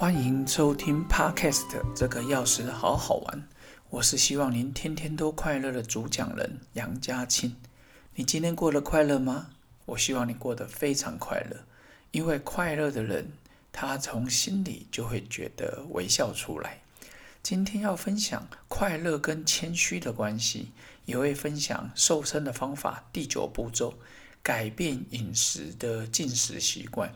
欢迎收听 Podcast，这个钥匙好好玩。我是希望您天天都快乐的主讲人杨家庆。你今天过得快乐吗？我希望你过得非常快乐，因为快乐的人，他从心里就会觉得微笑出来。今天要分享快乐跟谦虚的关系，也会分享瘦身的方法第九步骤：改变饮食的进食习惯。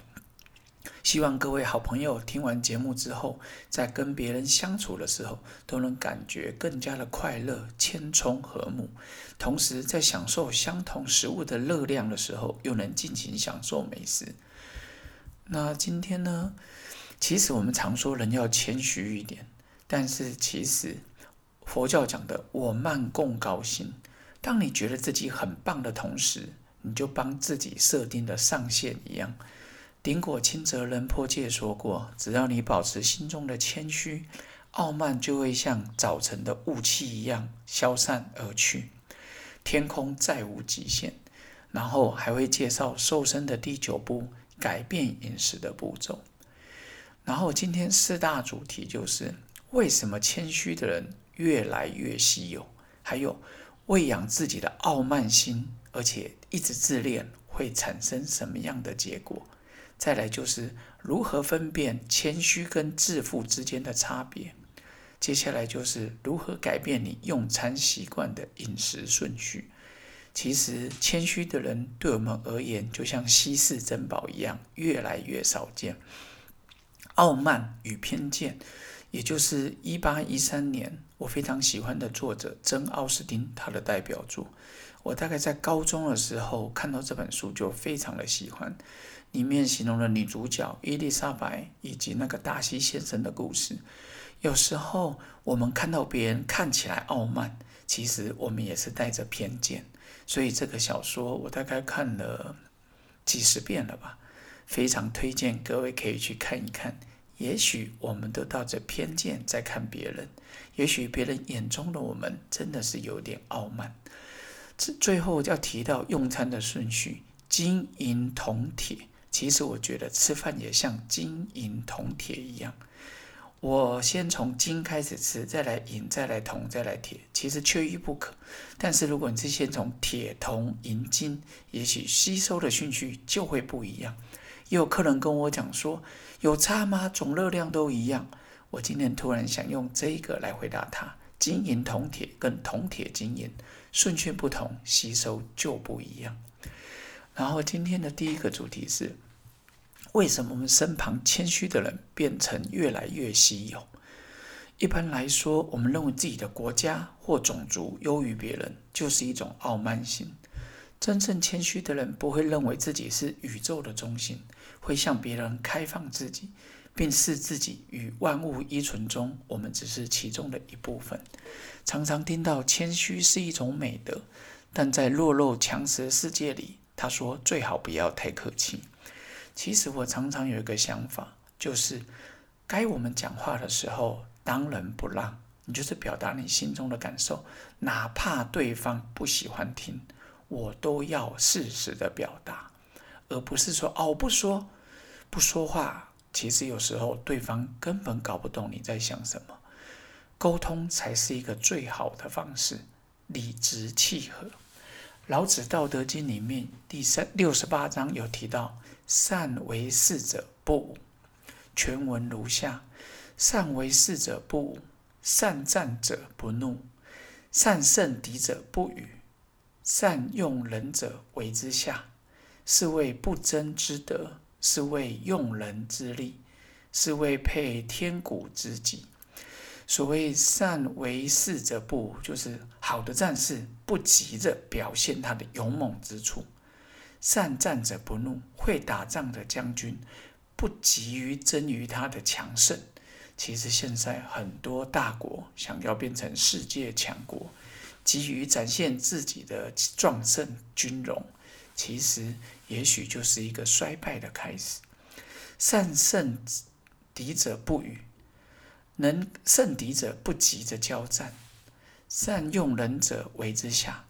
希望各位好朋友听完节目之后，在跟别人相处的时候，都能感觉更加的快乐、谦冲和睦。同时，在享受相同食物的热量的时候，又能尽情享受美食。那今天呢？其实我们常说人要谦虚一点，但是其实佛教讲的“我慢共高兴”，当你觉得自己很棒的同时，你就帮自己设定的上限一样。顶果清泽仁波切说过：“只要你保持心中的谦虚，傲慢就会像早晨的雾气一样消散而去，天空再无极限。”然后还会介绍瘦身的第九步：改变饮食的步骤。然后今天四大主题就是为什么谦虚的人越来越稀有，还有喂养自己的傲慢心，而且一直自恋会产生什么样的结果？再来就是如何分辨谦虚跟自负之间的差别。接下来就是如何改变你用餐习惯的饮食顺序。其实谦虚的人对我们而言，就像稀世珍宝一样，越来越少见。傲慢与偏见，也就是一八一三年我非常喜欢的作者珍·奥斯汀他的代表作。我大概在高中的时候看到这本书，就非常的喜欢。里面形容了女主角伊丽莎白以及那个达西先生的故事。有时候我们看到别人看起来傲慢，其实我们也是带着偏见。所以这个小说我大概看了几十遍了吧，非常推荐各位可以去看一看。也许我们都带着偏见在看别人，也许别人眼中的我们真的是有点傲慢。这最后要提到用餐的顺序：金银铜铁。其实我觉得吃饭也像金银铜铁一样，我先从金开始吃，再来银，再来铜，再来铁，其实缺一不可。但是如果你是先从铁、铜、银、金，也许吸收的顺序就会不一样。也有客人跟我讲说，有差吗？总热量都一样。我今天突然想用这个来回答他：金银铜铁跟铜铁金银顺序不同，吸收就不一样。然后今天的第一个主题是。为什么我们身旁谦虚的人变成越来越稀有？一般来说，我们认为自己的国家或种族优于别人，就是一种傲慢心。真正谦虚的人不会认为自己是宇宙的中心，会向别人开放自己，并视自己与万物依存中，我们只是其中的一部分。常常听到谦虚是一种美德，但在弱肉强食的世界里，他说最好不要太客气。其实我常常有一个想法，就是该我们讲话的时候，当仁不让，你就是表达你心中的感受，哪怕对方不喜欢听，我都要适时的表达，而不是说哦不说，不说话。其实有时候对方根本搞不懂你在想什么，沟通才是一个最好的方式，理直气和。老子《道德经》里面第三六十八章有提到。善为事者不武，全文如下：善为事者不武，善战者不怒，善胜敌者不语，善用人者为之下，是谓不争之德，是谓用人之力，是谓配天古之极。所谓善为事者不武，就是好的战士不急着表现他的勇猛之处。善战者不怒，会打仗的将军不急于争于他的强盛。其实现在很多大国想要变成世界强国，急于展现自己的壮盛军容，其实也许就是一个衰败的开始。善胜敌者不语，能胜敌者不急着交战，善用人者为之下。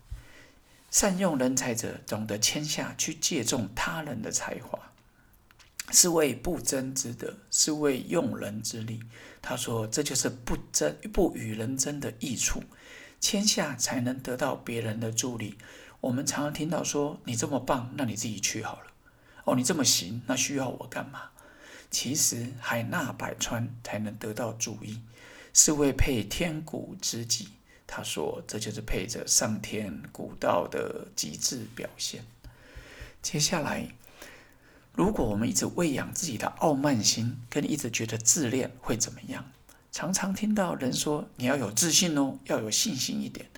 善用人才者，懂得谦下去借重他人的才华。是为不争之德，是为用人之力。他说：“这就是不争、不与人争的益处，谦下才能得到别人的助力。”我们常常听到说：“你这么棒，那你自己去好了。”哦，你这么行，那需要我干嘛？其实海纳百川才能得到注意，是为配天古之极。他说：“这就是配着上天古道的极致表现。”接下来。如果我们一直喂养自己的傲慢心，跟一直觉得自恋会怎么样？常常听到人说你要有自信哦，要有信心一点。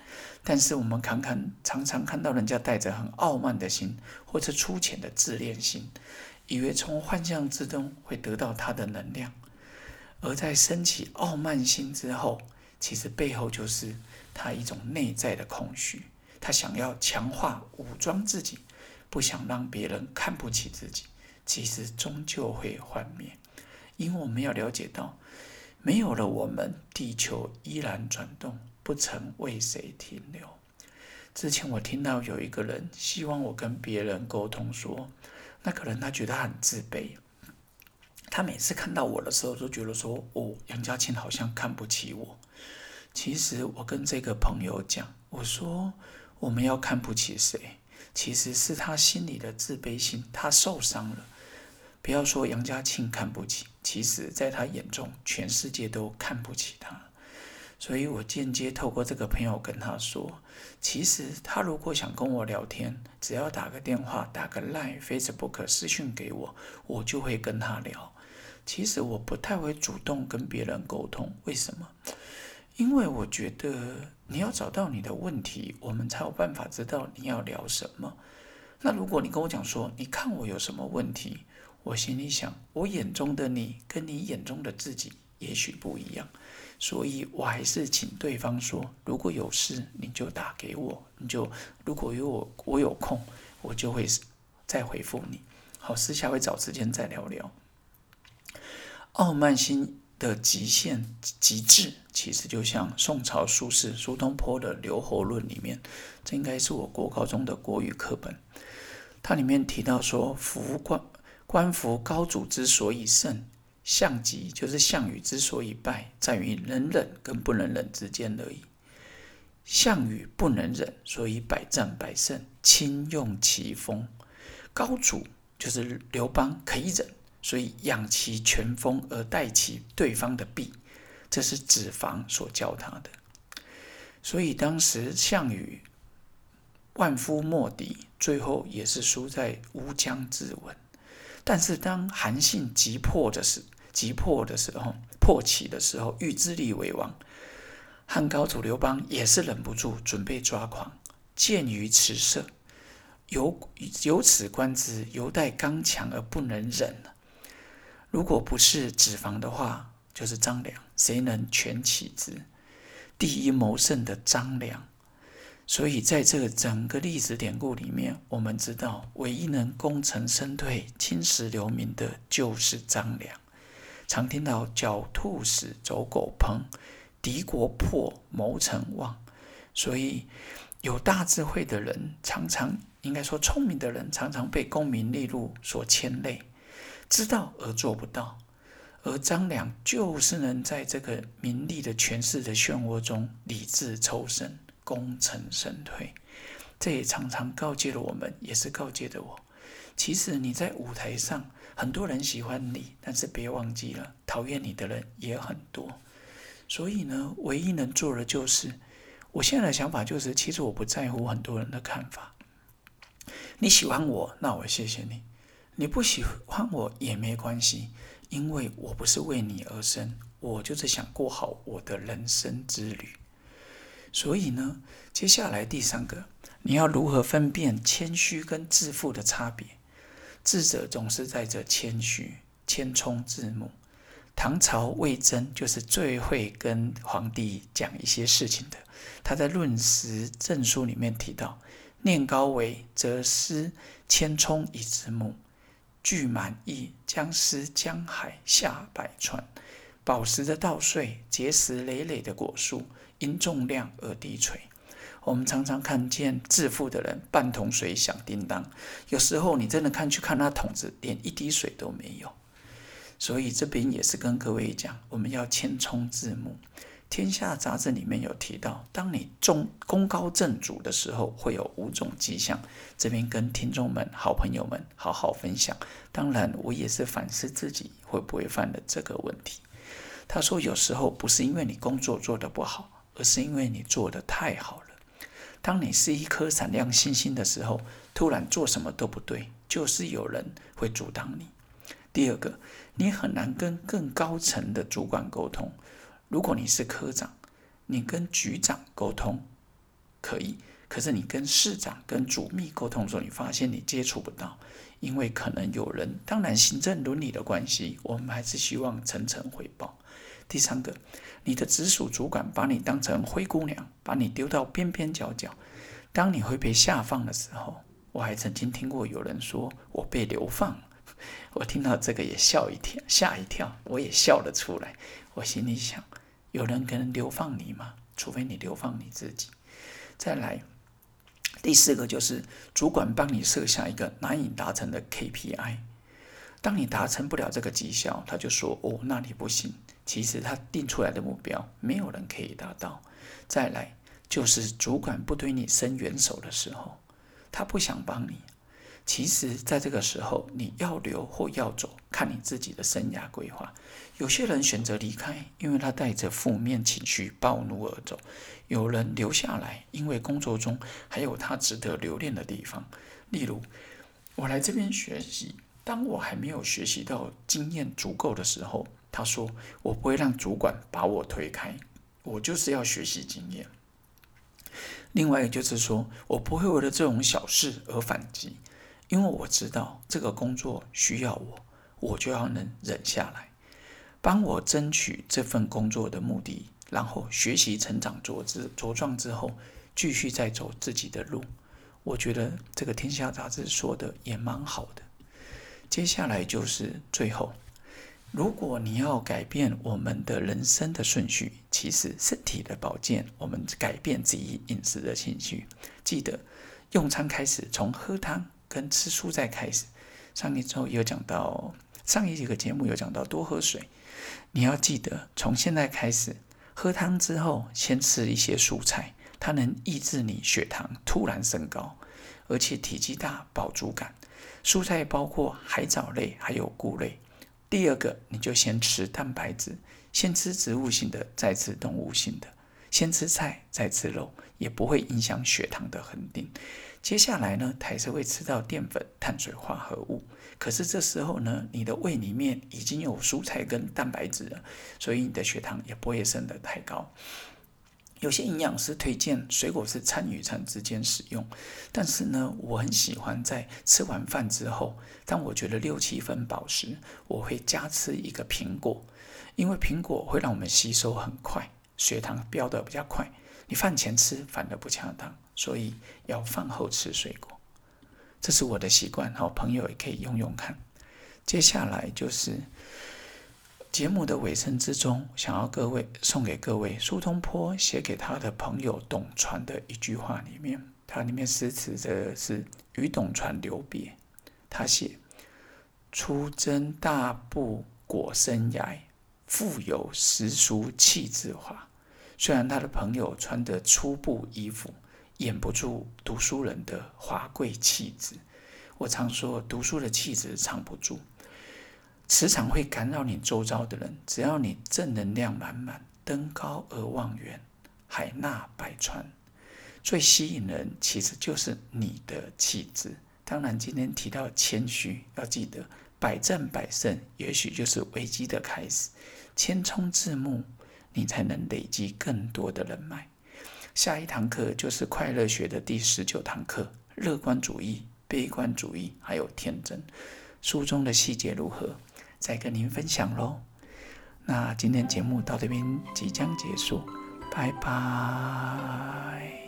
但是我们看看，常常看到人家带着很傲慢的心，或者粗浅的自恋心，以为从幻象之中会得到他的能量。而在升起傲慢心之后，其实背后就是他一种内在的空虚，他想要强化武装自己，不想让别人看不起自己。其实终究会幻灭，因为我们要了解到，没有了我们，地球依然转动，不曾为谁停留。之前我听到有一个人希望我跟别人沟通，说那个人他觉得很自卑，他每次看到我的时候都觉得说，哦，杨家庆好像看不起我。其实我跟这个朋友讲，我说我们要看不起谁，其实是他心里的自卑心，他受伤了。不要说杨家庆看不起，其实在他眼中，全世界都看不起他。所以我间接透过这个朋友跟他说，其实他如果想跟我聊天，只要打个电话、打个 Line、Facebook 私讯给我，我就会跟他聊。其实我不太会主动跟别人沟通，为什么？因为我觉得你要找到你的问题，我们才有办法知道你要聊什么。那如果你跟我讲说，你看我有什么问题？我心里想，我眼中的你跟你眼中的自己也许不一样，所以我还是请对方说，如果有事你就打给我，你就如果有我我有空，我就会再回复你。好，私下会找时间再聊聊。傲慢心的极限极致，其实就像宋朝苏轼苏东坡的《留侯论》里面，这应该是我国高中的国语课本，它里面提到说，福冠。官服高祖之所以胜，项籍就是项羽之所以败，在于能忍跟不能忍之间而已。项羽不能忍，所以百战百胜，轻用其锋；高祖就是刘邦可以忍，所以养其拳锋而代其对方的臂。这是子房所教他的。所以当时项羽万夫莫敌，最后也是输在乌江自刎。但是当韩信急迫的时急迫的时候，迫起的时候，欲自立为王，汉高祖刘邦也是忍不住准备抓狂。鉴于此色，由由此观之，犹待刚强而不能忍了。如果不是脂肪的话，就是张良，谁能全起之？第一谋胜的张良。所以，在这个整个历史典故里面，我们知道，唯一能功成身退、青史留名的，就是张良。常听到“狡兔死，走狗烹”，“敌国破，谋臣亡”。所以，有大智慧的人，常常应该说聪明的人，常常被功名利禄所牵累，知道而做不到。而张良就是能在这个名利的权势的漩涡中，理智抽身。功成身退，这也常常告诫了我们，也是告诫着我。其实你在舞台上，很多人喜欢你，但是别忘记了，讨厌你的人也很多。所以呢，唯一能做的就是，我现在的想法就是，其实我不在乎很多人的看法。你喜欢我，那我谢谢你；你不喜欢我也没关系，因为我不是为你而生，我就是想过好我的人生之旅。所以呢，接下来第三个，你要如何分辨谦虚跟自负的差别？智者总是在这谦虚，谦冲自牧。唐朝魏征就是最会跟皇帝讲一些事情的。他在《论时正书》里面提到：“念高为，则思谦冲以自牧；具满意，将思江海下百川。宝石的稻穗，结实累累的果树。”因重量而低垂，我们常常看见致富的人半桶水响叮当，有时候你真的看去看那桶子，连一滴水都没有。所以这边也是跟各位讲，我们要谦冲自牧。天下杂志里面有提到，当你中功高震主的时候，会有五种迹象。这边跟听众们、好朋友们好好分享。当然，我也是反思自己会不会犯了这个问题。他说，有时候不是因为你工作做得不好，而是因为你做得太好了。当你是一颗闪亮星星的时候，突然做什么都不对，就是有人会阻挡你。第二个，你很难跟更高层的主管沟通。如果你是科长，你跟局长沟通可以，可是你跟市长、跟主秘沟通的时候，你发现你接触不到，因为可能有人。当然，行政伦理的关系，我们还是希望层层汇报。第三个，你的直属主管把你当成灰姑娘，把你丢到边边角角。当你会被下放的时候，我还曾经听过有人说我被流放。我听到这个也笑一跳，吓一跳，我也笑了出来。我心里想。有人可能流放你吗？除非你流放你自己。再来，第四个就是主管帮你设下一个难以达成的 KPI，当你达成不了这个绩效，他就说：“哦，那你不行。”其实他定出来的目标，没有人可以达到。再来，就是主管不对你伸援手的时候，他不想帮你。其实，在这个时候，你要留或要走，看你自己的生涯规划。有些人选择离开，因为他带着负面情绪暴怒而走；有人留下来，因为工作中还有他值得留恋的地方。例如，我来这边学习，当我还没有学习到经验足够的时候，他说：“我不会让主管把我推开，我就是要学习经验。”另外，就是说我不会为了这种小事而反击。因为我知道这个工作需要我，我就要能忍下来，帮我争取这份工作的目的，然后学习成长茁之茁壮之后，继续再走自己的路。我觉得这个《天下杂志》说的也蛮好的。接下来就是最后，如果你要改变我们的人生的顺序，其实身体的保健，我们改变自己饮食的情绪，记得用餐开始从喝汤。跟吃蔬菜开始，上一周有讲到，上一几个节目有讲到多喝水。你要记得，从现在开始喝汤之后，先吃一些蔬菜，它能抑制你血糖突然升高，而且体积大，饱足感。蔬菜包括海藻类还有菇类。第二个，你就先吃蛋白质，先吃植物性的，再吃动物性的。先吃菜再吃肉，也不会影响血糖的恒定。接下来呢，还是会吃到淀粉、碳水化合物。可是这时候呢，你的胃里面已经有蔬菜跟蛋白质了，所以你的血糖也不会升得太高。有些营养师推荐水果是餐与餐之间使用，但是呢，我很喜欢在吃完饭之后，当我觉得六七分饱时，我会加吃一个苹果，因为苹果会让我们吸收很快。血糖飙得比较快，你饭前吃反而不恰当，所以要饭后吃水果。这是我的习惯，好朋友也可以用用看。接下来就是节目的尾声之中，想要各位送给各位苏东坡写给他的朋友董传的一句话里面，它里面诗词的是与董传留别。他写：“出征大部果生涯。”富有时俗气质化，虽然他的朋友穿的粗布衣服掩不住读书人的华贵气质。我常说，读书的气质藏不住，磁场会干扰你周遭的人。只要你正能量满满，登高而望远，海纳百川，最吸引人其实就是你的气质。当然，今天提到谦虚，要记得百战百胜，也许就是危机的开始。谦冲自牧，你才能累积更多的人脉。下一堂课就是快乐学的第十九堂课：乐观主义、悲观主义，还有天真。书中的细节如何，再跟您分享喽。那今天节目到这边即将结束，拜拜。